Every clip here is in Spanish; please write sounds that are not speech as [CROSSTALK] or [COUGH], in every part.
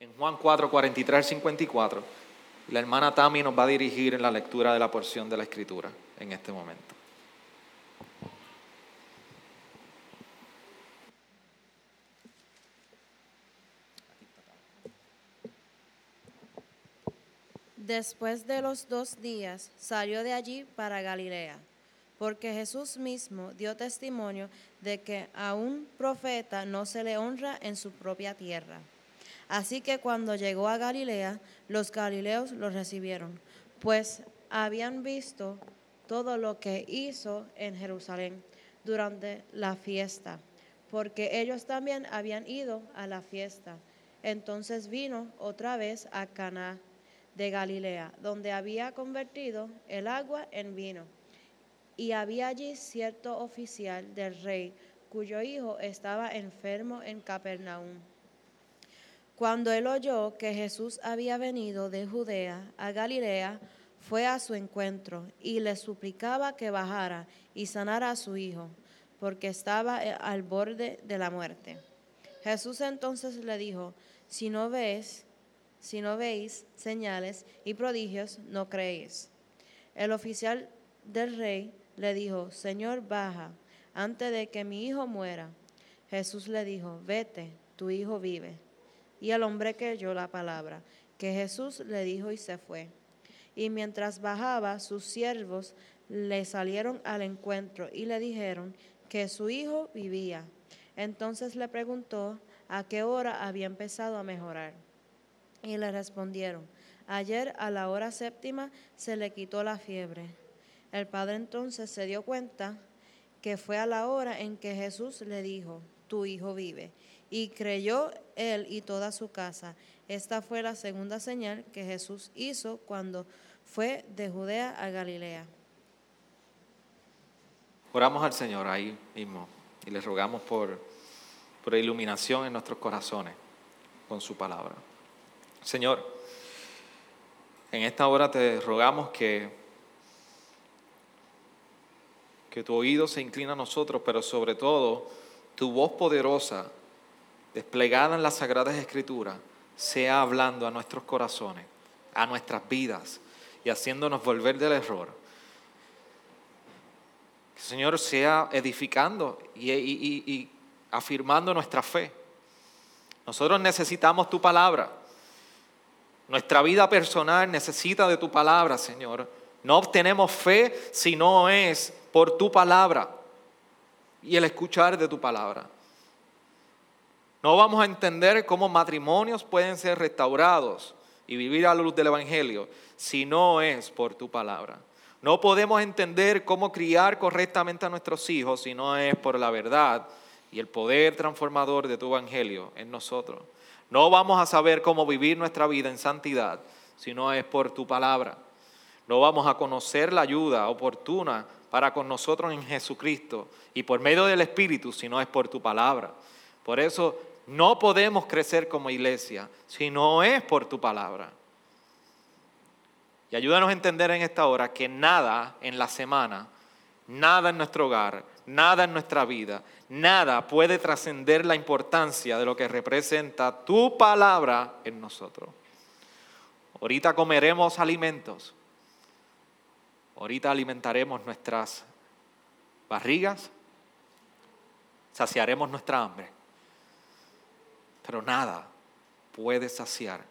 en Juan 4, 43 54. La hermana Tami nos va a dirigir en la lectura de la porción de la Escritura en este momento. Después de los dos días salió de allí para Galilea, porque Jesús mismo dio testimonio de que a un profeta no se le honra en su propia tierra. Así que cuando llegó a Galilea, los galileos lo recibieron, pues habían visto todo lo que hizo en Jerusalén durante la fiesta, porque ellos también habían ido a la fiesta. Entonces vino otra vez a Caná de Galilea, donde había convertido el agua en vino. Y había allí cierto oficial del rey, cuyo hijo estaba enfermo en Capernaum. Cuando él oyó que Jesús había venido de Judea a Galilea, fue a su encuentro y le suplicaba que bajara y sanara a su hijo, porque estaba eh, al borde de la muerte. Jesús entonces le dijo, si no ves, si no veis señales y prodigios, no creéis. El oficial del rey le dijo, Señor, baja, antes de que mi hijo muera. Jesús le dijo, vete, tu hijo vive. Y el hombre creyó la palabra que Jesús le dijo y se fue. Y mientras bajaba, sus siervos le salieron al encuentro y le dijeron que su hijo vivía. Entonces le preguntó a qué hora había empezado a mejorar. Y le respondieron, ayer a la hora séptima se le quitó la fiebre. El padre entonces se dio cuenta que fue a la hora en que Jesús le dijo, tu hijo vive y creyó él y toda su casa. Esta fue la segunda señal que Jesús hizo cuando fue de Judea a Galilea. Oramos al Señor ahí mismo y le rogamos por, por iluminación en nuestros corazones con su palabra. Señor, en esta hora te rogamos que, que tu oído se inclina a nosotros, pero sobre todo tu voz poderosa desplegada en las Sagradas Escrituras, sea hablando a nuestros corazones, a nuestras vidas y haciéndonos volver del error. Señor sea edificando y, y afirmando nuestra fe. Nosotros necesitamos tu palabra. Nuestra vida personal necesita de tu palabra, Señor. No obtenemos fe si no es por tu palabra y el escuchar de tu palabra. No vamos a entender cómo matrimonios pueden ser restaurados y vivir a la luz del Evangelio si no es por tu palabra. No podemos entender cómo criar correctamente a nuestros hijos si no es por la verdad y el poder transformador de tu Evangelio en nosotros. No vamos a saber cómo vivir nuestra vida en santidad si no es por tu palabra. No vamos a conocer la ayuda oportuna para con nosotros en Jesucristo y por medio del Espíritu si no es por tu palabra. Por eso no podemos crecer como iglesia si no es por tu palabra. Y ayúdanos a entender en esta hora que nada en la semana, nada en nuestro hogar, nada en nuestra vida, nada puede trascender la importancia de lo que representa tu palabra en nosotros. Ahorita comeremos alimentos. Ahorita alimentaremos nuestras barrigas. Saciaremos nuestra hambre. Pero nada puede saciar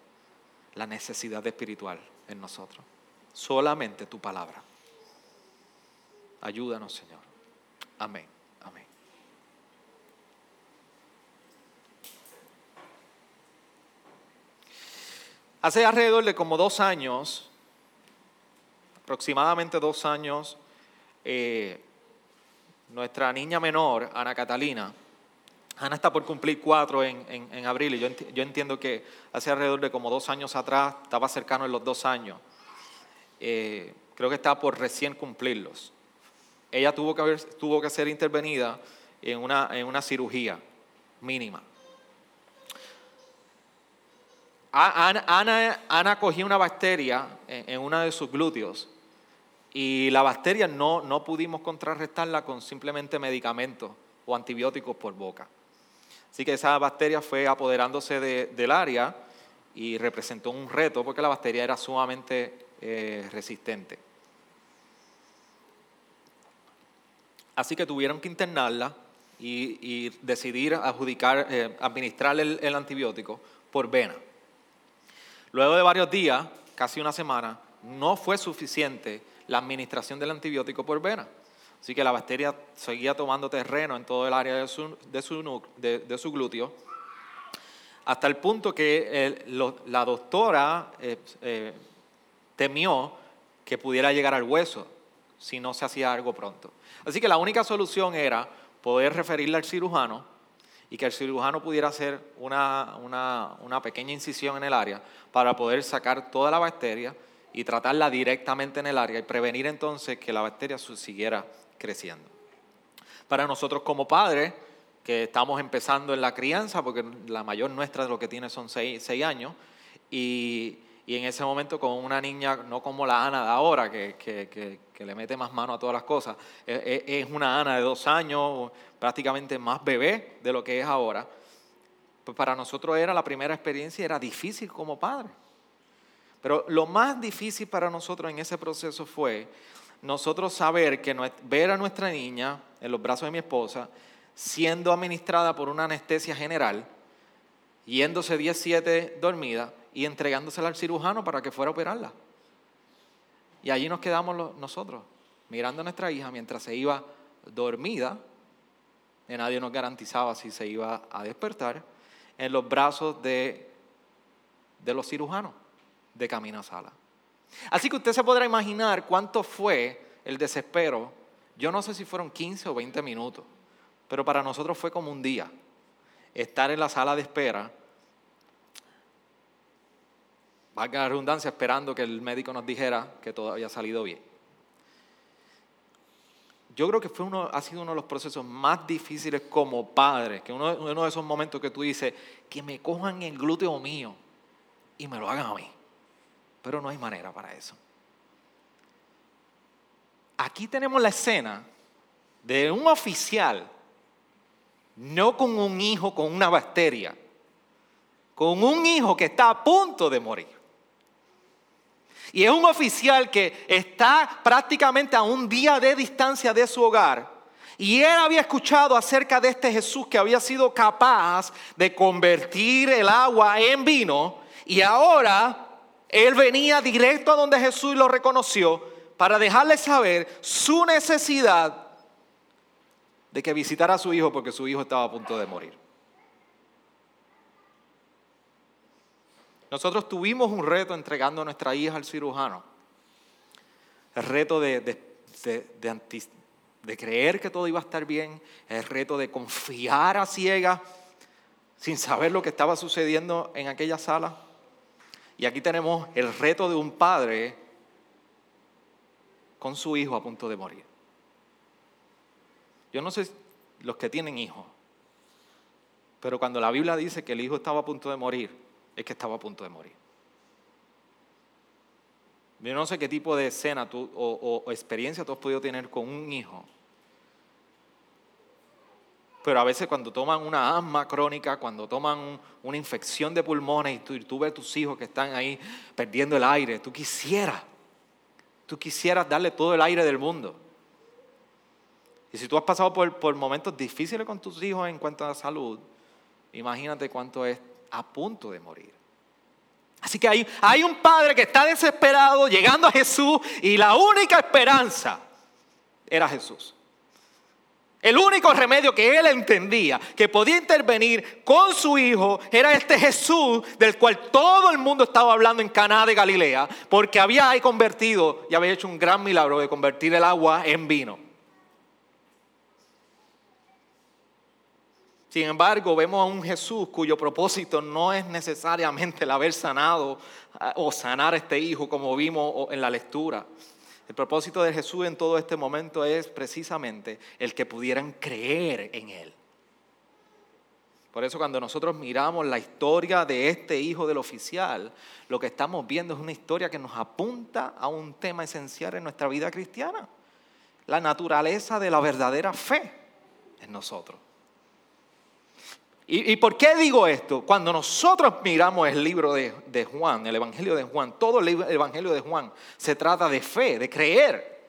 la necesidad espiritual en nosotros. Solamente tu palabra. Ayúdanos, Señor. Amén. Amén. Hace alrededor de como dos años, aproximadamente dos años, eh, nuestra niña menor, Ana Catalina, Ana está por cumplir cuatro en, abril y yo, entiendo que hace alrededor de como dos años atrás, estaba cercano en los dos años, eh, creo que estaba por recién cumplirlos. Ella tuvo que, tuvo que ser intervenida en una, en una cirugía mínima. Ana, Ana, cogió una bacteria en, en uno de sus glúteos y la bacteria no, no pudimos contrarrestarla con simplemente medicamentos o antibióticos por boca. Así que esa bacteria fue apoderándose del área y representó un reto porque la bacteria era sumamente eh, resistente. Así que tuvieron que internarla y, decidir adjudicar, eh, administrar el, antibiótico por vena. Luego de varios días, casi una semana, no fue suficiente la administración del antibiótico por vena. Así que la bacteria seguía tomando terreno en todo el área de su, de su, glúteo, hasta el punto que la doctora eh, eh, temió que pudiera llegar al hueso si no se hacía algo pronto. Así que la única solución era poder referirle al cirujano y que el cirujano pudiera hacer una, una, pequeña incisión en el área para poder sacar toda la bacteria y tratarla directamente en el área y prevenir entonces que la bacteria siguiera creciendo. Para nosotros como padres, que estamos empezando en la crianza, porque la mayor nuestra de lo que tiene son seis, seis años, y y en ese momento con una niña, no como la Ana de ahora, que, le mete más mano a todas las cosas, e, e, es una Ana de dos años, prácticamente más bebé de lo que es ahora. Pues para nosotros era la primera experiencia, era difícil como padre. Pero lo más difícil para nosotros en ese proceso fue nosotros saber que ver a nuestra niña en los brazos de mi esposa siendo administrada por una anestesia general, yéndose 17 dormida, y entregándosela al cirujano para que fuera a operarla. Y allí nos quedamos nosotros, mirando a nuestra hija mientras se iba dormida, y nadie nos garantizaba si se iba a despertar, en los brazos de, de los cirujanos de camino sala. Así que usted se podrá imaginar cuánto fue el desespero. Yo no sé si fueron 15 o 20 minutos, pero para nosotros fue como un día estar en la sala de espera valga la redundancia, esperando que el médico nos dijera que todo había salido bien. Yo creo que fue uno, ha sido uno de los procesos más difíciles como padre, que uno, uno de esos momentos que tú dices, que me cojan el glúteo mío y me lo hagan a mí. Pero no hay manera para eso. Aquí tenemos la escena de un oficial, no con un hijo con una bacteria, con un hijo que está a punto de morir. Y es un oficial que está prácticamente a un día de distancia de su hogar. Y él había escuchado acerca de este Jesús que había sido capaz de convertir el agua en vino. Y ahora él venía directo a donde Jesús lo reconoció para dejarle saber su necesidad de que visitara a su hijo porque su hijo estaba a punto de morir. Nosotros tuvimos un reto entregando a nuestra hija al cirujano. El reto de, de, creer que todo iba a estar bien, el reto de confiar a ciegas sin saber lo que estaba sucediendo en aquella sala. Y aquí tenemos el reto de un padre con su hijo a punto de morir. Yo no sé los que tienen hijos, pero cuando la Biblia dice que el hijo estaba a punto de morir, es que estaba a punto de morir. Yo no sé qué tipo de escena o, experiencia tú has podido tener con un hijo. Pero a veces cuando toman una asma crónica, cuando toman una infección de pulmones y tú, ves a tus hijos que están ahí perdiendo el aire, tú quisieras, tú quisieras darle todo el aire del mundo. Y si tú has pasado por, por momentos difíciles con tus hijos en cuanto a la salud, imagínate cuánto es a punto de morir. Así que hay, hay un padre que está desesperado llegando a Jesús y la única esperanza era Jesús. El único remedio que él entendía que podía intervenir con su hijo era este Jesús del cual todo el mundo estaba hablando en Caná de Galilea, porque había convertido y había hecho un gran milagro de convertir el agua en vino. Sin embargo, vemos a un Jesús cuyo propósito no es necesariamente el haber sanado ah, o sanar a este hijo como vimos en la lectura. El propósito de Jesús en todo este momento es precisamente el que pudieran creer en Él. Por eso cuando nosotros miramos la historia de este hijo del oficial, lo que estamos viendo es una historia que nos apunta a un tema esencial en nuestra vida cristiana. La naturaleza de la verdadera fe en nosotros. ¿Y, por qué digo esto? Cuando nosotros miramos el libro de, Juan, el Evangelio de Juan, todo el Evangelio de Juan se trata de fe, de creer.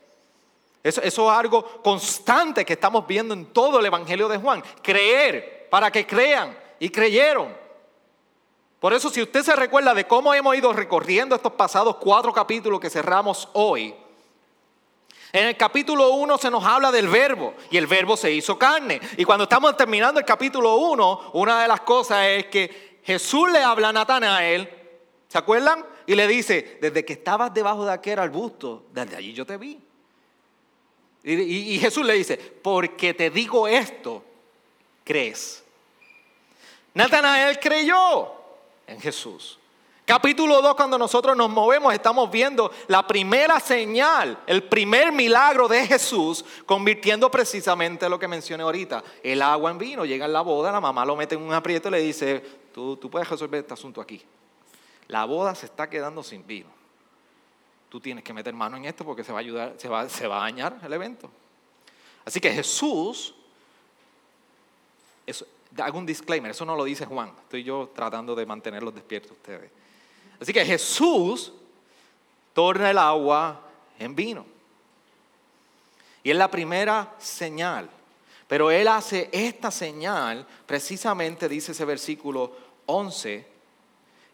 Eso, es algo constante que estamos viendo en todo el Evangelio de Juan. Creer, para que crean. Y creyeron. Por eso si usted se recuerda de cómo hemos ido recorriendo estos pasados cuatro capítulos que cerramos hoy, en el capítulo 1 se nos habla del verbo y el verbo se hizo carne. Y cuando estamos terminando el capítulo 1, una de las cosas es que Jesús le habla a Natanael, ¿se acuerdan? Y le dice, desde que estabas debajo de aquel arbusto, desde allí yo te vi. Y, y Jesús le dice, porque te digo esto, crees. Natanael creyó en Jesús. Capítulo 2, cuando nosotros nos movemos, estamos viendo la primera señal, el primer milagro de Jesús, convirtiendo precisamente lo que mencioné ahorita, el agua en vino. Llega en la boda, la mamá lo mete en un aprieto y le dice, tú, tú puedes resolver este asunto aquí. La boda se está quedando sin vino. Tú tienes que meter mano en esto porque se va a ayudar, se va, se va a dañar el evento. Así que Jesús, hago un disclaimer, eso no lo dice Juan, estoy yo tratando de mantenerlos despiertos ustedes. Así que Jesús torna el agua en vino. Y es la primera señal. Pero Él hace esta señal, precisamente dice ese versículo 11,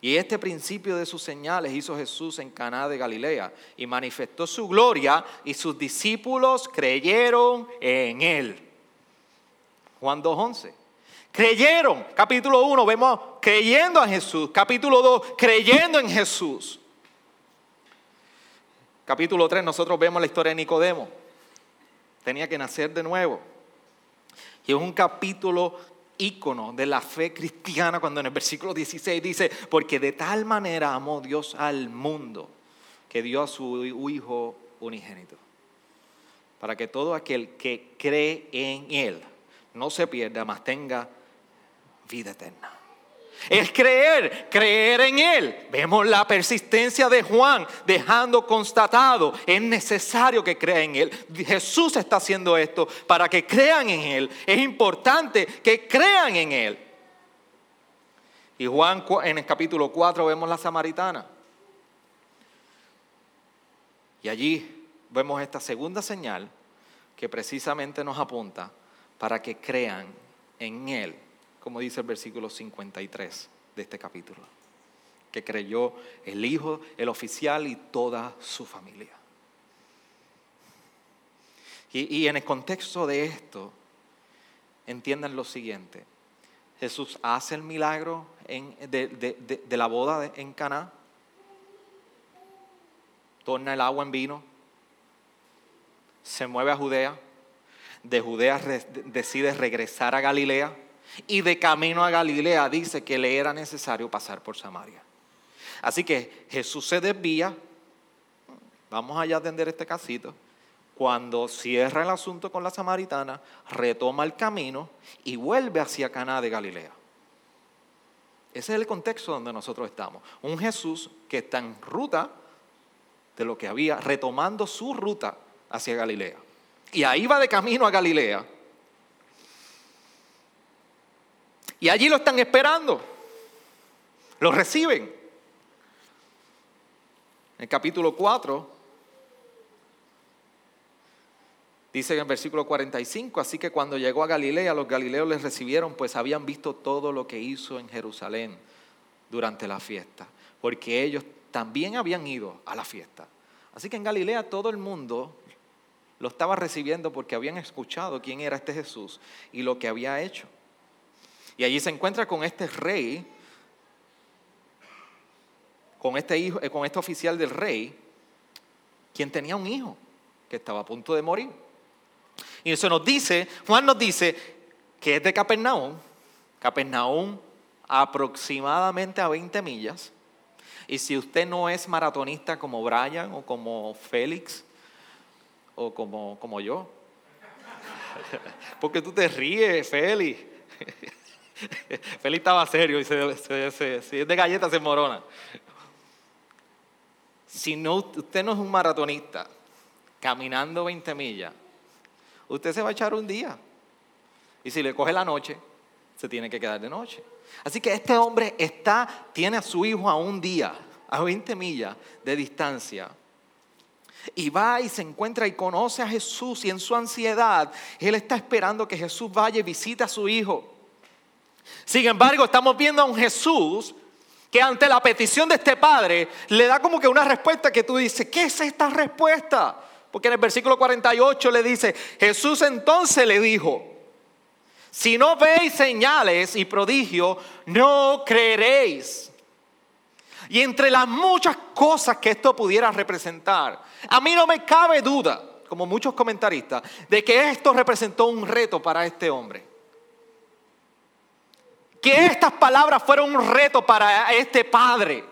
y este principio de sus señales hizo Jesús en Caná de Galilea y manifestó su gloria y sus discípulos creyeron en él. Juan 2:11. Creyeron. Capítulo 1 vemos creyendo a Jesús. Capítulo 2 creyendo en Jesús. Capítulo 3 nosotros vemos la historia de Nicodemo. Tenía que nacer de nuevo. Y es un capítulo ícono de la fe cristiana cuando en el versículo 16 dice, porque de tal manera amó Dios al mundo que dio a su Hijo unigénito, para que todo aquel que cree en Él no se pierda, mas tenga vida eterna. Es creer, creer en Él. Vemos la persistencia de Juan dejando constatado, es necesario que crea en Él. Jesús está haciendo esto para que crean en Él. Es importante que crean en Él. Y Juan en el capítulo 4 vemos la samaritana. Y allí vemos esta segunda señal que precisamente nos apunta para que crean en Él como dice el versículo 53 de este capítulo, que creyó el hijo, el oficial y toda su familia. Y, en el contexto de esto, entiendan lo siguiente. Jesús hace el milagro de, la boda en Caná, torna el agua en vino, se mueve a Judea, de Judea decide regresar a Galilea, y de camino a Galilea dice que le era necesario pasar por Samaria. Así que Jesús se desvía, vamos allá a atender este casito, cuando cierra el asunto con la samaritana, retoma el camino y vuelve hacia Caná de Galilea. Ese es el contexto donde nosotros estamos. Un Jesús que está en ruta de lo que había, retomando su ruta hacia Galilea. Y ahí va de camino a Galilea Y allí lo están esperando. Lo reciben. En el capítulo 4 dice en el versículo 45, así que cuando llegó a Galilea, los galileos les recibieron, pues habían visto todo lo que hizo en Jerusalén durante la fiesta, porque ellos también habían ido a la fiesta. Así que en Galilea todo el mundo lo estaba recibiendo porque habían escuchado quién era este Jesús y lo que había hecho. Y allí se encuentra con este rey, con este, hijo, eh, con este oficial del rey, quien tenía un hijo que estaba a punto de morir. Y eso nos dice, Juan nos dice que es de Capernaum, Capernaum aproximadamente a 20 millas. Y si usted no es maratonista como Brian o como Félix o como, como yo, [LAUGHS] porque tú te ríes, Félix. [LAUGHS] [LAUGHS] Félix estaba serio y se, si es de galleta se morona. Si no, usted no es un maratonista caminando 20 millas, usted se va a echar un día. Y si le coge la noche, se tiene que quedar de noche. Así que este hombre está, tiene a su hijo a un día, a 20 millas de distancia. Y va y se encuentra y conoce a Jesús y en su ansiedad, él está esperando que Jesús vaya y visite a su hijo. Sin embargo, estamos viendo a un Jesús que ante la petición de este padre le da como que una respuesta que tú dices, ¿qué es esta respuesta? Porque en el versículo 48 le dice, Jesús entonces le dijo, si no veis señales y prodigios, no creeréis. Y entre las muchas cosas que esto pudiera representar, a mí no me cabe duda, como muchos comentaristas, de que esto representó un reto para este hombre que estas palabras fueron un reto para este padre.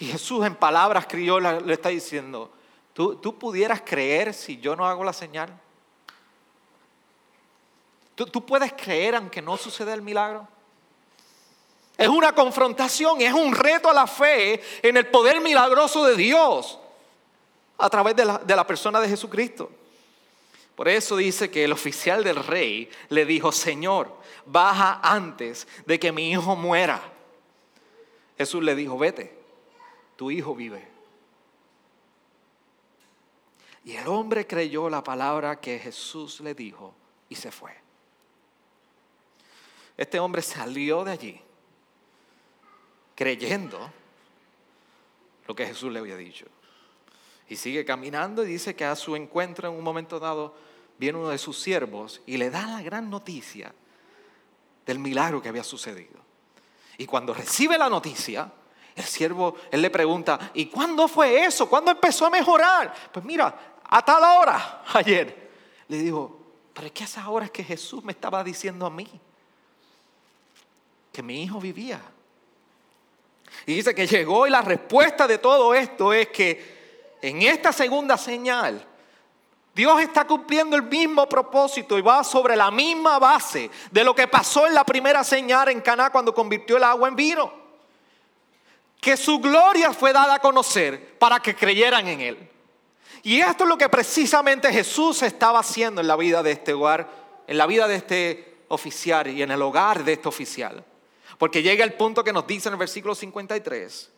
Y Jesús en palabras criollas le está diciendo, ¿tú, ¿tú, pudieras creer si yo no hago la señal? ¿Tú, ¿Tú puedes creer aunque no suceda el milagro? Es una confrontación, es un reto a la fe en el poder milagroso de Dios a través de la, de la persona de Jesucristo. Por eso dice que el oficial del rey le dijo, Señor, baja antes de que mi hijo muera. Jesús le dijo, vete, tu hijo vive. Y el hombre creyó la palabra que Jesús le dijo y se fue. Este hombre salió de allí creyendo lo que Jesús le había dicho. Y sigue caminando y dice que a su encuentro en un momento dado viene uno de sus siervos y le da la gran noticia del milagro que había sucedido. Y cuando recibe la noticia, el siervo, él le pregunta, ¿y cuándo fue eso? ¿Cuándo empezó a mejorar? Pues mira, a tal hora, [LAUGHS] ayer. Le digo, pero es que esas horas que Jesús me estaba diciendo a mí, que mi hijo vivía. Y dice que llegó y la respuesta de todo esto es que en esta segunda señal, Dios está cumpliendo el mismo propósito y va sobre la misma base de lo que pasó en la primera señal en Caná cuando convirtió el agua en vino. Que su gloria fue dada a conocer para que creyeran en él. Y esto es lo que precisamente Jesús estaba haciendo en la vida de este hogar, en la vida de este oficial y en el hogar de este oficial. Porque llega el punto que nos dice en el versículo 53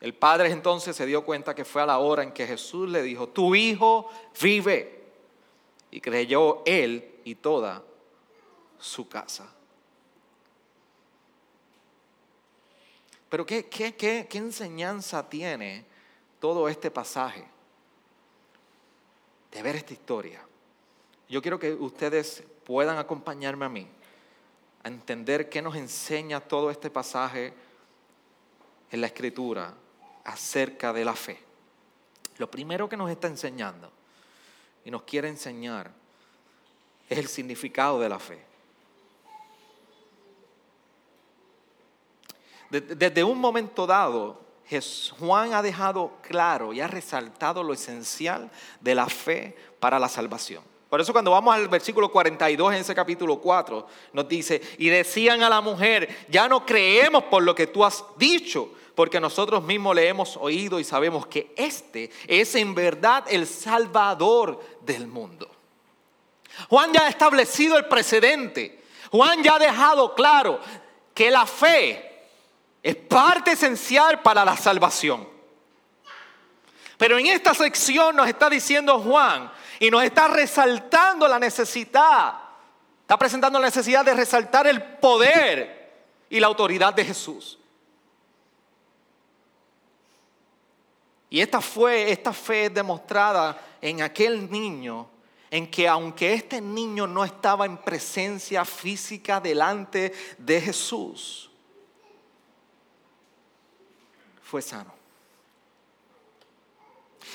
el padre entonces se dio cuenta que fue a la hora en que Jesús le dijo, tu hijo vive. Y creyó él y toda su casa. Pero ¿qué, enseñanza tiene todo este pasaje de ver esta historia? Yo quiero que ustedes puedan acompañarme a mí a entender qué nos enseña todo este pasaje en la escritura acerca de la fe. Lo primero que nos está enseñando y nos quiere enseñar es el significado de la fe. Desde un momento dado, Juan ha dejado claro y ha resaltado lo esencial de la fe para la salvación. Por eso cuando vamos al versículo 42 en ese capítulo 4, nos dice, y decían a la mujer, ya no creemos por lo que tú has dicho, porque nosotros mismos le hemos oído y sabemos que este es en verdad el Salvador del mundo. Juan ya ha establecido el precedente. Juan ya ha dejado claro que la fe es parte esencial para la salvación. Pero en esta sección nos está diciendo Juan y nos está resaltando la necesidad, está presentando la necesidad de resaltar el poder y la autoridad de Jesús. Y esta, fue, esta fe es demostrada en aquel niño, en que aunque este niño no estaba en presencia física delante de Jesús, fue sano.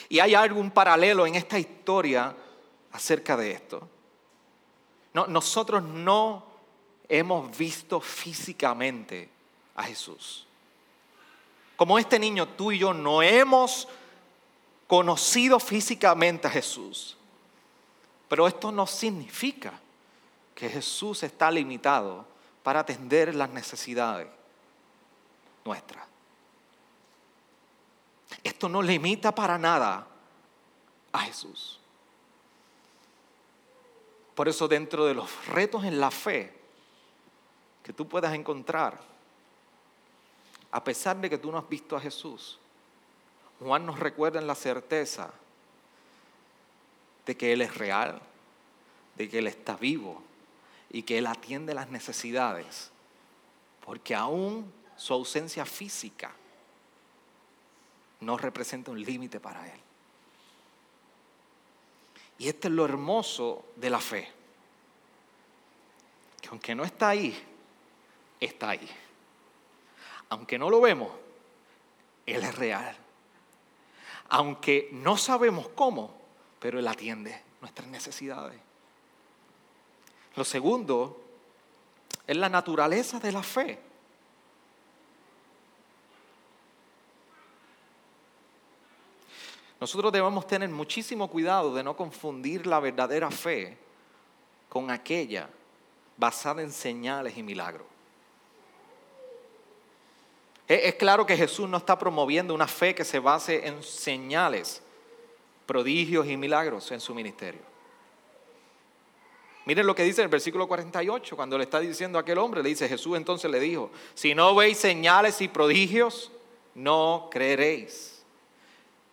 Y hay algún paralelo en esta historia acerca de esto. No, nosotros no hemos visto físicamente a Jesús. Como este niño, tú y yo no hemos conocido físicamente a Jesús. Pero esto no significa que Jesús está limitado para atender las necesidades nuestras. Esto no limita para nada a Jesús. Por eso dentro de los retos en la fe que tú puedas encontrar, a pesar de que tú no has visto a Jesús, Juan nos recuerda en la certeza de que Él es real, de que Él está vivo y que Él atiende las necesidades, porque aún su ausencia física no representa un límite para Él. Y este es lo hermoso de la fe, que aunque no está ahí, está ahí. Aunque no lo vemos, Él es real. Aunque no sabemos cómo, pero Él atiende nuestras necesidades. Lo segundo es la naturaleza de la fe. Nosotros debemos tener muchísimo cuidado de no confundir la verdadera fe con aquella basada en señales y milagros. Es claro que Jesús no está promoviendo una fe que se base en señales, prodigios y milagros en su ministerio. Miren lo que dice en el versículo 48, cuando le está diciendo a aquel hombre, le dice, Jesús entonces le dijo, si no veis señales y prodigios, no creeréis.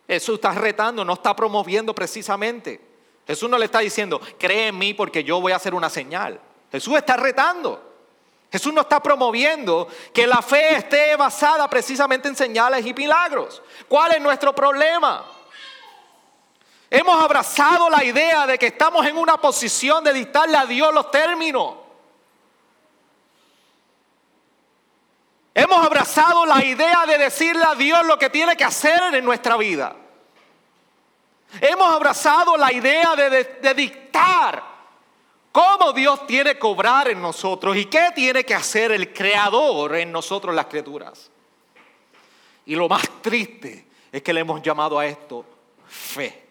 Jesús está retando, no está promoviendo precisamente. Jesús no le está diciendo, cree en mí porque yo voy a hacer una señal. Jesús está retando. Jesús no está promoviendo que la fe esté basada precisamente en señales y milagros. ¿Cuál es nuestro problema? Hemos abrazado la idea de que estamos en una posición de dictarle a Dios los términos. Hemos abrazado la idea de decirle a Dios lo que tiene que hacer en nuestra vida. Hemos abrazado la idea de, de dictar cómo Dios tiene que obrar en nosotros y qué tiene que hacer el Creador en nosotros las criaturas. Y lo más triste es que le hemos llamado a esto fe.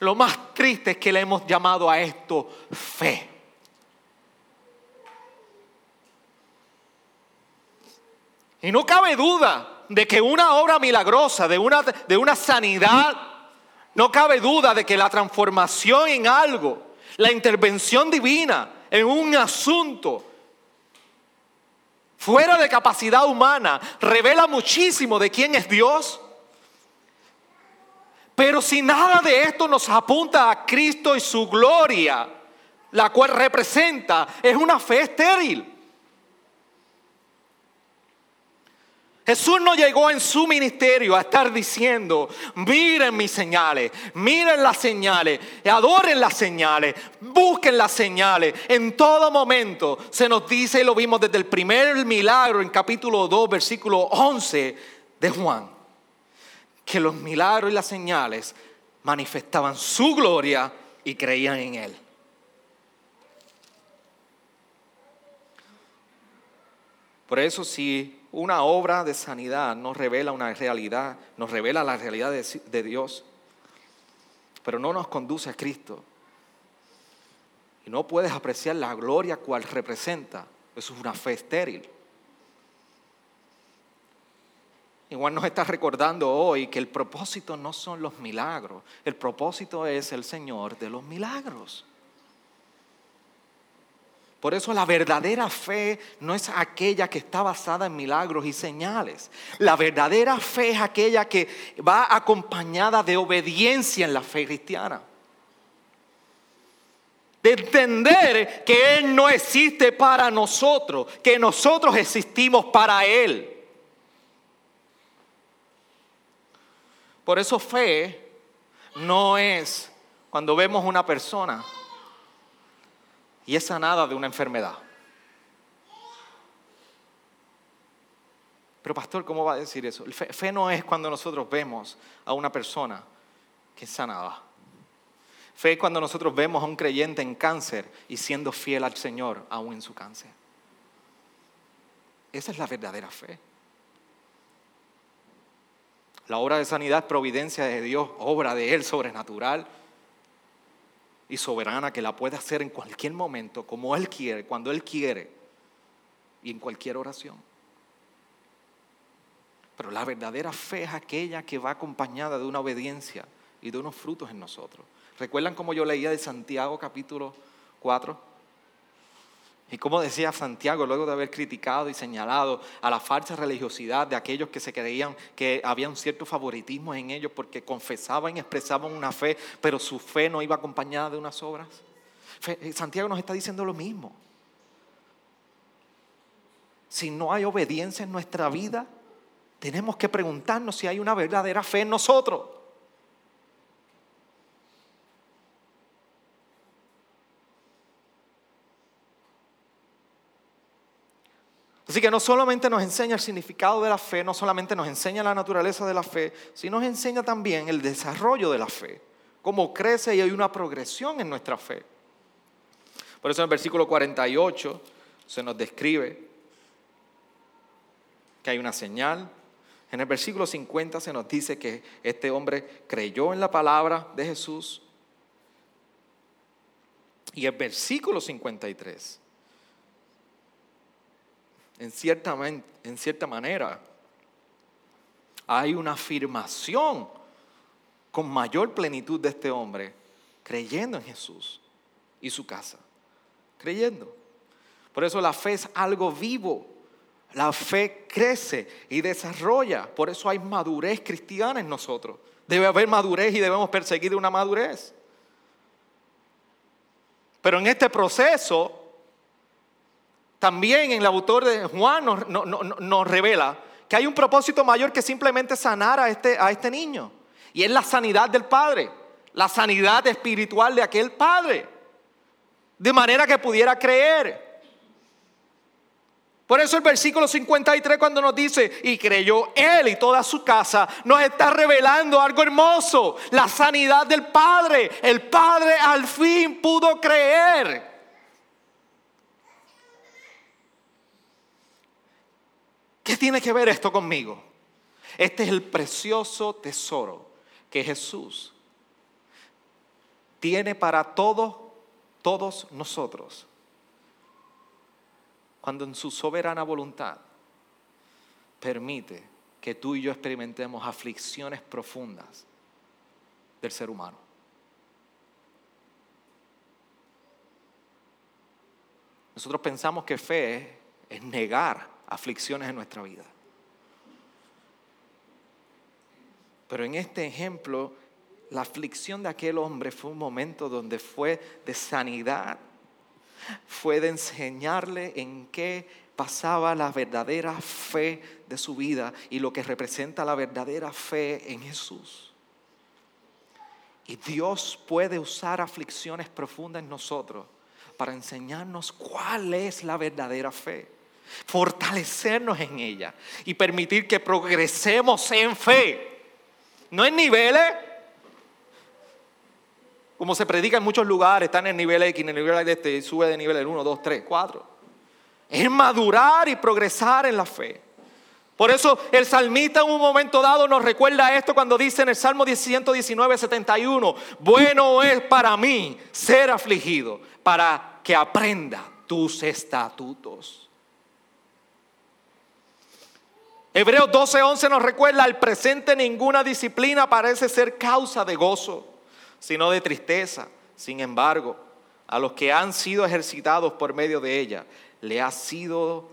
Lo más triste es que le hemos llamado a esto fe. Y no cabe duda de que una obra milagrosa, de una, de una sanidad no cabe duda de que la transformación en algo, la intervención divina en un asunto fuera de capacidad humana, revela muchísimo de quién es Dios. Pero si nada de esto nos apunta a Cristo y su gloria, la cual representa, es una fe estéril. Jesús no llegó en su ministerio a estar diciendo, miren mis señales, miren las señales, adoren las señales, busquen las señales. En todo momento se nos dice, y lo vimos desde el primer milagro en capítulo 2, versículo 11 de Juan, que los milagros y las señales manifestaban su gloria y creían en Él. Por eso si una obra de sanidad nos revela una realidad, nos revela la realidad de, Dios, pero no nos conduce a Cristo. Y no puedes apreciar la gloria cual representa. Eso es una fe estéril. Igual nos está recordando hoy que el propósito no son los milagros, el propósito es el Señor de los milagros. Por eso la verdadera fe no es aquella que está basada en milagros y señales. La verdadera fe es aquella que va acompañada de obediencia en la fe cristiana. De entender que Él no existe para nosotros, que nosotros existimos para Él. Por eso fe no es cuando vemos una persona y es sanada de una enfermedad. Pero pastor, ¿cómo va a decir eso? Fe, no es cuando nosotros vemos a una persona que es sanada. Fe es cuando nosotros vemos a un creyente en cáncer y siendo fiel al Señor aún en su cáncer. Esa es la verdadera fe. La obra de sanidad es providencia de Dios, obra de Él sobrenatural y soberana que la puede hacer en cualquier momento, como Él quiere, cuando Él quiere y en cualquier oración. Pero la verdadera fe es aquella que va acompañada de una obediencia y de unos frutos en nosotros. ¿Recuerdan cómo yo leía de Santiago capítulo 4? Y como decía Santiago, luego de haber criticado y señalado a la falsa religiosidad de aquellos que se creían que había un cierto favoritismo en ellos porque confesaban y expresaban una fe, pero su fe no iba acompañada de unas obras. Eh, Santiago nos está diciendo lo mismo. Si no hay obediencia en nuestra vida, tenemos que preguntarnos si hay una verdadera fe en nosotros. Así que no solamente nos enseña el significado de la fe, no solamente nos enseña la naturaleza de la fe, sino nos enseña también el desarrollo de la fe, cómo crece y hay una progresión en nuestra fe. Por eso en el versículo 48 se nos describe que hay una señal. En el versículo 50 se nos dice que este hombre creyó en la palabra de Jesús. Y el versículo 53 en cierta, en cierta manera, hay una afirmación con mayor plenitud de este hombre, creyendo en Jesús y su casa, creyendo. Por eso la fe es algo vivo, la fe crece y desarrolla, por eso hay madurez cristiana en nosotros. Debe haber madurez y debemos perseguir una madurez. Pero en este proceso también el autor de Juan nos, revela que hay un propósito mayor que simplemente sanar a este, a este niño. Y es la sanidad del Padre, la sanidad espiritual de aquel Padre. De manera que pudiera creer. Por eso el versículo 53 cuando nos dice, y creyó él y toda su casa, nos está revelando algo hermoso, la sanidad del Padre. El Padre al fin pudo creer. ¿Qué tiene que ver esto conmigo? Este es el precioso tesoro que Jesús tiene para todos, todos nosotros. Cuando en su soberana voluntad permite que tú y yo experimentemos aflicciones profundas del ser humano. Nosotros pensamos que fe es negar aflicciones en nuestra vida. Pero en este ejemplo, la aflicción de aquel hombre fue un momento donde fue de sanidad, fue de enseñarle en qué pasaba la verdadera fe de su vida y lo que representa la verdadera fe en Jesús. Y Dios puede usar aflicciones profundas en nosotros para enseñarnos cuál es la verdadera fe fortalecernos en ella y permitir que progresemos en fe. No en niveles, como se predica en muchos lugares, están en el nivel X, en el nivel de este, sube de nivel 1, 2, 3, 4. Es madurar y progresar en la fe. Por eso el salmista en un momento dado nos recuerda esto cuando dice en el Salmo 119, 71, bueno es para mí ser afligido para que aprenda tus estatutos. Hebreos 12:11 nos recuerda, al presente ninguna disciplina parece ser causa de gozo, sino de tristeza. Sin embargo, a los que han sido ejercitados por medio de ella, le ha sido,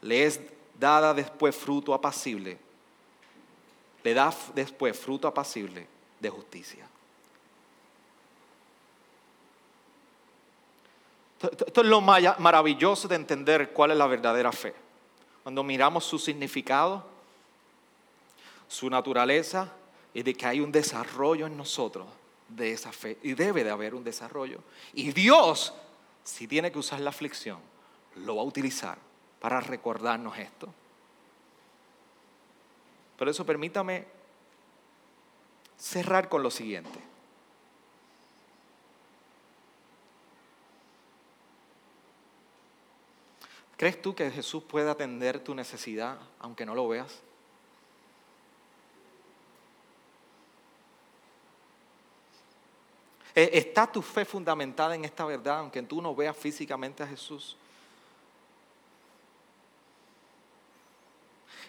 le es dada después fruto apacible, le da después fruto apacible de justicia. Esto es lo maravilloso de entender cuál es la verdadera fe cuando miramos su significado, su naturaleza y de que hay un desarrollo en nosotros de esa fe. Y debe de haber un desarrollo. Y Dios, si tiene que usar la aflicción, lo va a utilizar para recordarnos esto. Por eso permítame cerrar con lo siguiente. ¿Crees tú que Jesús puede atender tu necesidad aunque no lo veas? ¿E-, ¿Está tu fe fundamentada en esta verdad aunque tú no veas físicamente a Jesús?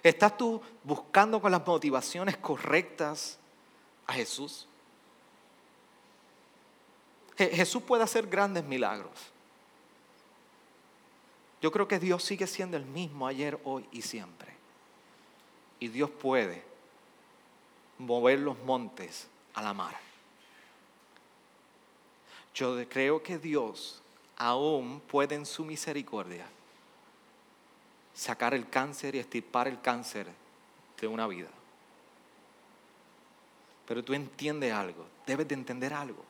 ¿Estás tú buscando con las motivaciones correctas a Jesús? Jesús puede hacer grandes milagros. Yo creo que Dios sigue siendo el mismo ayer, hoy y siempre. Y Dios puede mover los montes a la mar. Yo creo que Dios aún puede en su misericordia sacar el cáncer y estirpar el cáncer de una vida. Pero tú entiendes algo, debes de entender algo.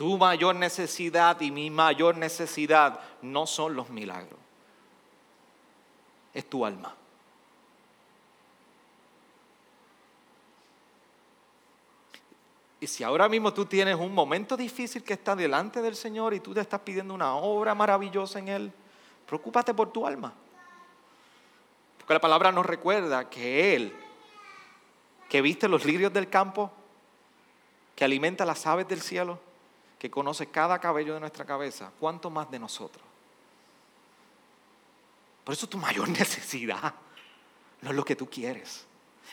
Tu mayor necesidad y mi mayor necesidad no son los milagros. Es tu alma. Y si ahora mismo tú tienes un momento difícil que está delante del Señor y tú te estás pidiendo una obra maravillosa en Él, preocúpate por tu alma. Porque la palabra nos recuerda que Él, que viste los lirios del campo, que alimenta las aves del cielo, que conoce cada cabello de nuestra cabeza, ¿cuánto más de nosotros? Por eso tu mayor [LAUGHS] necesidad no es lo que tú quieres.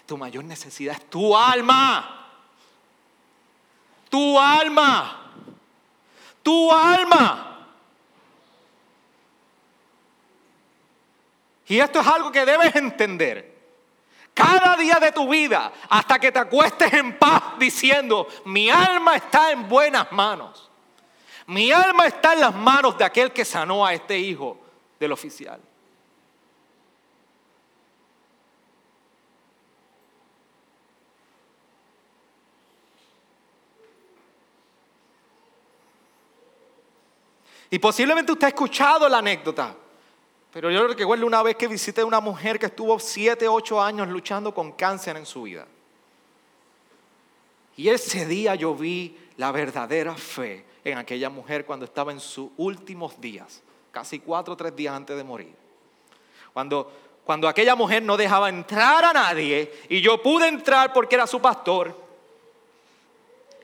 Tu mayor necesidad es tu alma. Tu alma. Tu alma. Y esto es algo que debes entender. Cada día de tu vida, hasta que te acuestes en paz diciendo, mi alma está en buenas manos. Mi alma está en las manos de aquel que sanó a este hijo del oficial. Y posiblemente usted ha escuchado la anécdota. Pero yo recuerdo una vez que visité a una mujer que estuvo 7, 8 años luchando con cáncer en su vida. Y ese día yo vi la verdadera fe en aquella mujer cuando estaba en sus últimos días, casi cuatro o tres días antes de morir. Cuando, cuando aquella mujer no dejaba entrar a nadie y yo pude entrar porque era su pastor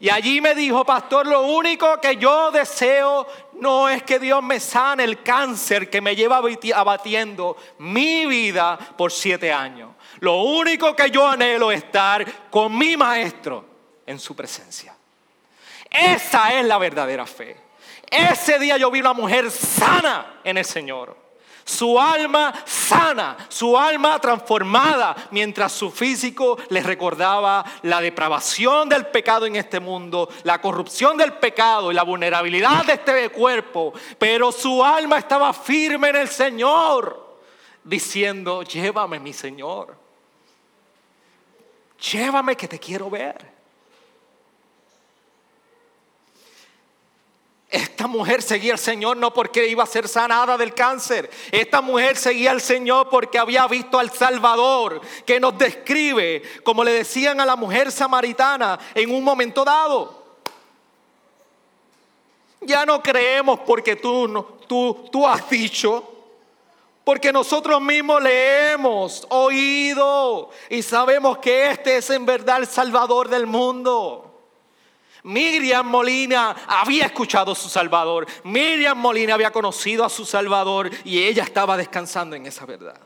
y allí me dijo, pastor, lo único que yo deseo no es que Dios me sane el cáncer que me lleva abatiendo mi vida por siete años. Lo único que yo anhelo es estar con mi maestro en su presencia. Esa es la verdadera fe. Ese día yo vi una mujer sana en el Señor su alma sana, su alma transformada, mientras su físico les recordaba la depravación del pecado en este mundo, la corrupción del pecado y la vulnerabilidad de este cuerpo, pero su alma estaba firme en el Señor, diciendo, llévame mi Señor, llévame que te quiero ver. Esta mujer seguía al Señor no porque iba a ser sanada del cáncer. Esta mujer seguía al Señor porque había visto al Salvador que nos describe, como le decían a la mujer samaritana en un momento dado. Ya no creemos porque tú, tú, tú has dicho, porque nosotros mismos le hemos oído y sabemos que este es en verdad el Salvador del mundo. Miriam Molina había escuchado a su Salvador. Miriam Molina había conocido a su Salvador y ella estaba descansando en esa verdad.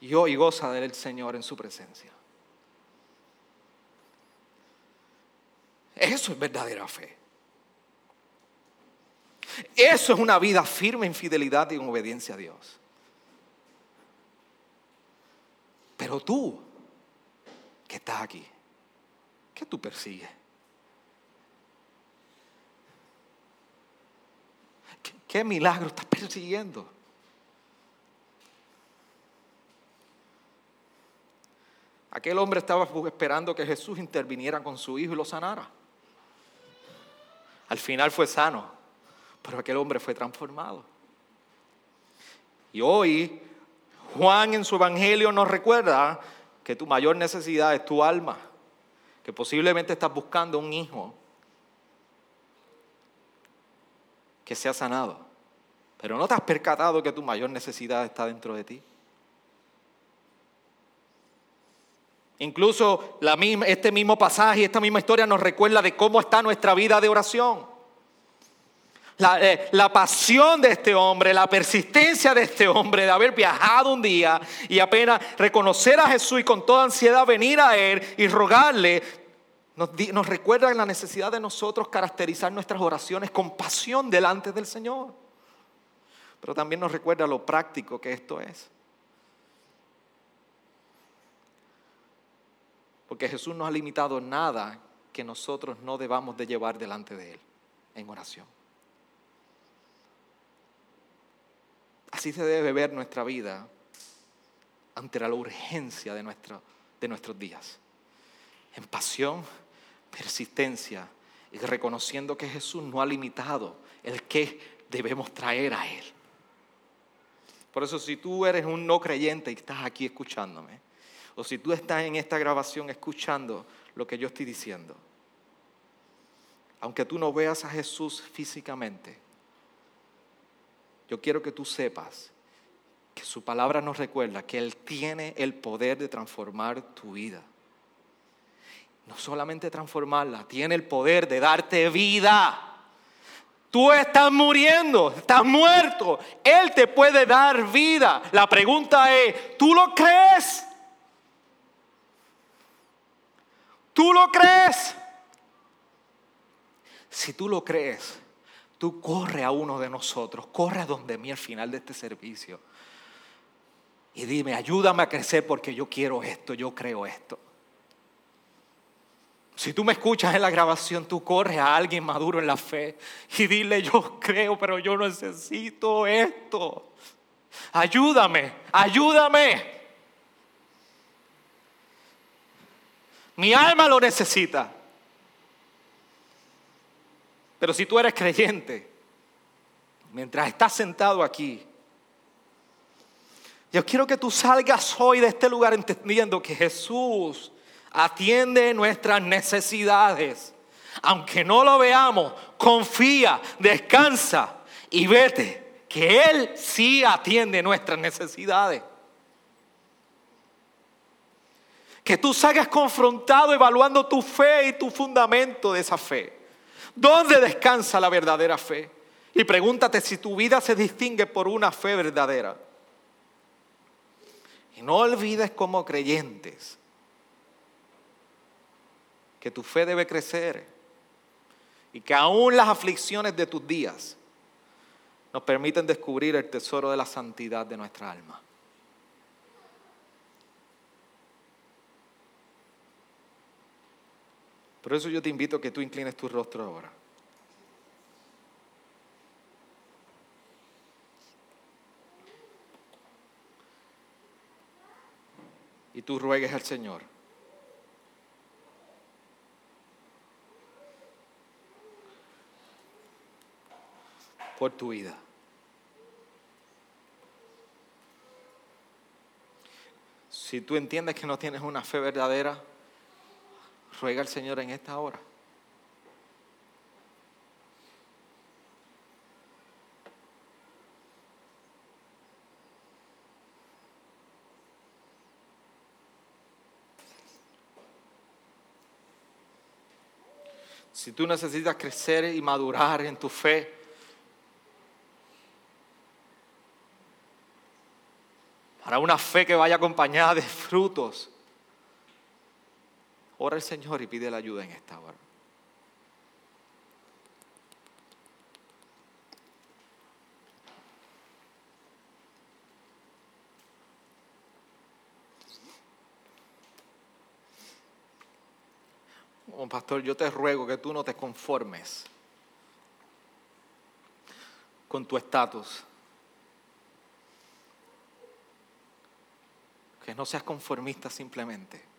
Y hoy goza del Señor en su presencia. Eso es verdadera fe. Eso es una vida firme en fidelidad y en obediencia a Dios. Pero tú, que estás aquí, ¿Qué tú persigues? ¿Qué, milagro estás persiguiendo? Aquel hombre estaba esperando que Jesús interviniera con su hijo y lo sanara. Al final fue sano, pero aquel hombre fue transformado. Y hoy Juan en su evangelio nos recuerda que tu mayor necesidad es tu alma que posiblemente estás buscando un hijo que sea sanado, pero no te has percatado que tu mayor necesidad está dentro de ti. Incluso la misma, este mismo pasaje, esta misma historia nos recuerda de cómo está nuestra vida de oración. La, eh, la, pasión de este hombre, la persistencia de este hombre de haber viajado un día y apenas reconocer a Jesús y con toda ansiedad venir a Él y rogarle, Nos, nos recuerda la necesidad de nosotros caracterizar nuestras oraciones con pasión delante del Señor. Pero también nos recuerda lo práctico que esto es. Porque Jesús no ha limitado nada que nosotros no debamos de llevar delante de Él en oración. Así se debe ver nuestra vida ante la urgencia de, de nuestros días. En pasión, persistencia y reconociendo que Jesús no ha limitado el que debemos traer a Él. Por eso si tú eres un no creyente y estás aquí escuchándome, o si tú estás en esta grabación escuchando lo que yo estoy diciendo, aunque tú no veas a Jesús físicamente, yo quiero que tú sepas que su palabra nos recuerda que Él tiene el poder de transformar tu vida. No solamente transformarla, tiene el poder de darte vida. Tú estás muriendo, estás muerto. Él te puede dar vida. La pregunta es, ¿tú lo crees? ¿Tú lo crees? Si tú lo crees, tú corre a uno de nosotros, corre a donde mí al final de este servicio y dime, ayúdame a crecer porque yo quiero esto, yo creo esto. Si tú me escuchas en la grabación, tú corres a alguien maduro en la fe y dile, yo creo, pero yo necesito esto. Ayúdame, ayúdame. Mi alma lo necesita. Pero si tú eres creyente, mientras estás sentado aquí, yo quiero que tú salgas hoy de este lugar entendiendo que Jesús atiende nuestras necesidades. Aunque no lo veamos, confía, descansa y vete, que Él sí atiende nuestras necesidades. Que tú salgas confrontado evaluando tu fe y tu fundamento de esa fe. ¿Dónde descansa la verdadera fe? Y pregúntate si tu vida se distingue por una fe verdadera. Y no olvides como creyentes que tu fe debe crecer y que aún las aflicciones de tus días nos permiten descubrir el tesoro de la santidad de nuestra alma. Por eso yo te invito a que tú inclines tu rostro ahora. Y tú ruegues al Señor. Por tu vida. Si tú entiendes que no tienes una fe verdadera, ruega al Señor en esta hora. Si tú necesitas crecer y madurar en tu fe, para una fe que vaya acompañada de frutos, ora al Señor y pide la ayuda en esta hora. Oh, pastor, yo te ruego que tú no te conformes con tu estatus. Que no seas conformista simplemente.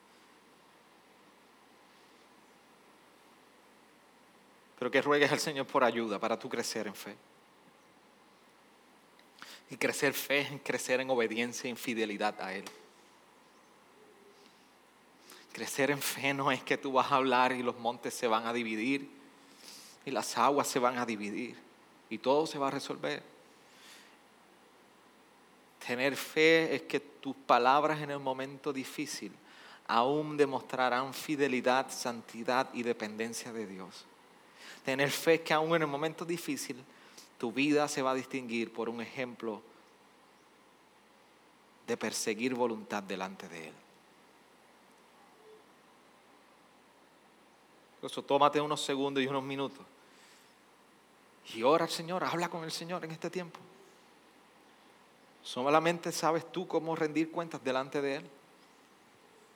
Pero que ruegues al Señor por ayuda para tú crecer en fe. Y crecer fe es crecer en obediencia e infidelidad a Él. Crecer en fe no es que tú vas a hablar y los montes se van a dividir y las aguas se van a dividir y todo se va a resolver. Tener fe es que tus palabras en el momento difícil aún demostrarán fidelidad, santidad y dependencia de Dios. Tener fe que aún en el momento difícil tu vida se va a distinguir por un ejemplo de perseguir voluntad delante de Él. Por eso tómate unos segundos y unos minutos. Y ora al Señor, habla con el Señor en este tiempo. Solamente sabes tú cómo rendir cuentas delante de Él,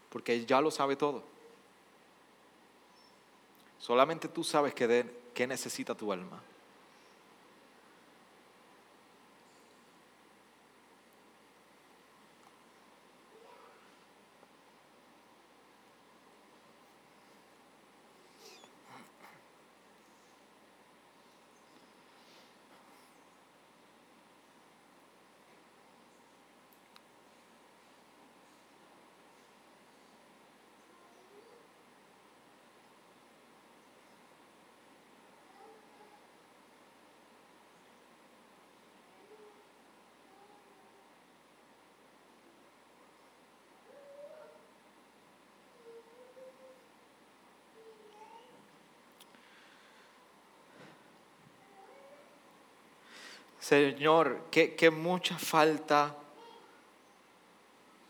porque Él ya lo sabe todo. Solamente tú sabes qué necesita tu alma. Señor, que, mucha falta,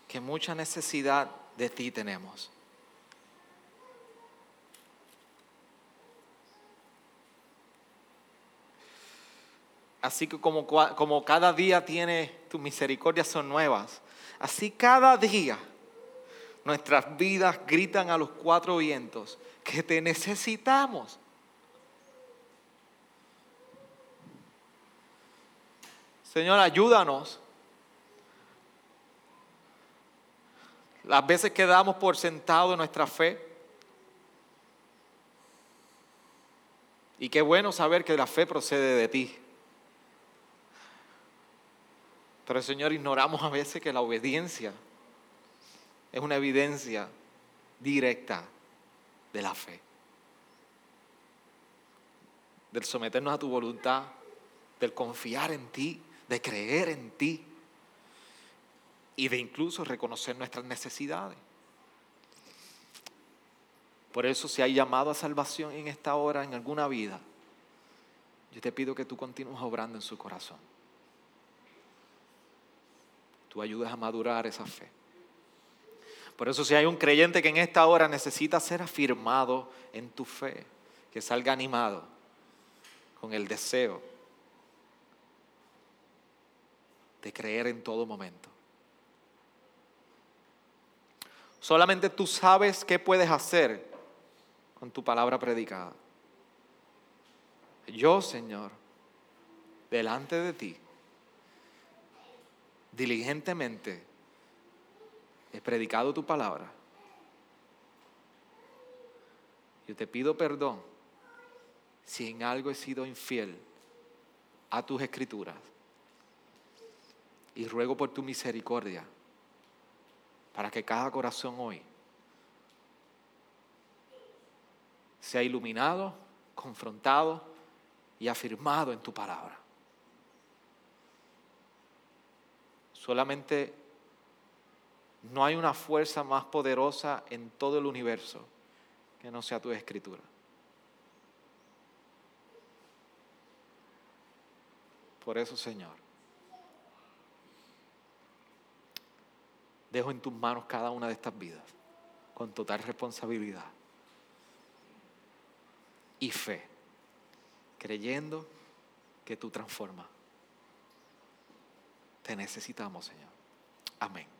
que mucha necesidad de ti tenemos. Así que como, como, cada día tiene tus misericordias son nuevas, así cada día nuestras vidas gritan a los cuatro vientos que te necesitamos. Señor, ayúdanos. Las veces que damos por sentado nuestra fe. Y qué bueno saber que la fe procede de ti. Pero Señor, ignoramos a veces que la obediencia es una evidencia directa de la fe. Del someternos a tu voluntad, del confiar en ti, de creer en ti y de incluso reconocer nuestras necesidades. Por eso si hay llamado a salvación en esta hora, en alguna vida, yo te pido que tú continúes obrando en su corazón. Tú ayudes a madurar esa fe. Por eso si hay un creyente que en esta hora necesita ser afirmado en tu fe, que salga animado con el deseo de creer en todo momento. Solamente tú sabes qué puedes hacer con tu palabra predicada. Yo, Señor, delante de ti, diligentemente he predicado tu palabra. Yo te pido perdón si en algo he sido infiel a tus escrituras y ruego por tu misericordia para que cada corazón hoy sea iluminado, confrontado y afirmado en tu palabra. Solamente no hay una fuerza más poderosa en todo el universo que no sea tu escritura. Por eso, Señor, dejo en tus manos cada una de estas vidas con total responsabilidad y fe, creyendo que tú transformas. Te necesitamos, Señor. Amén.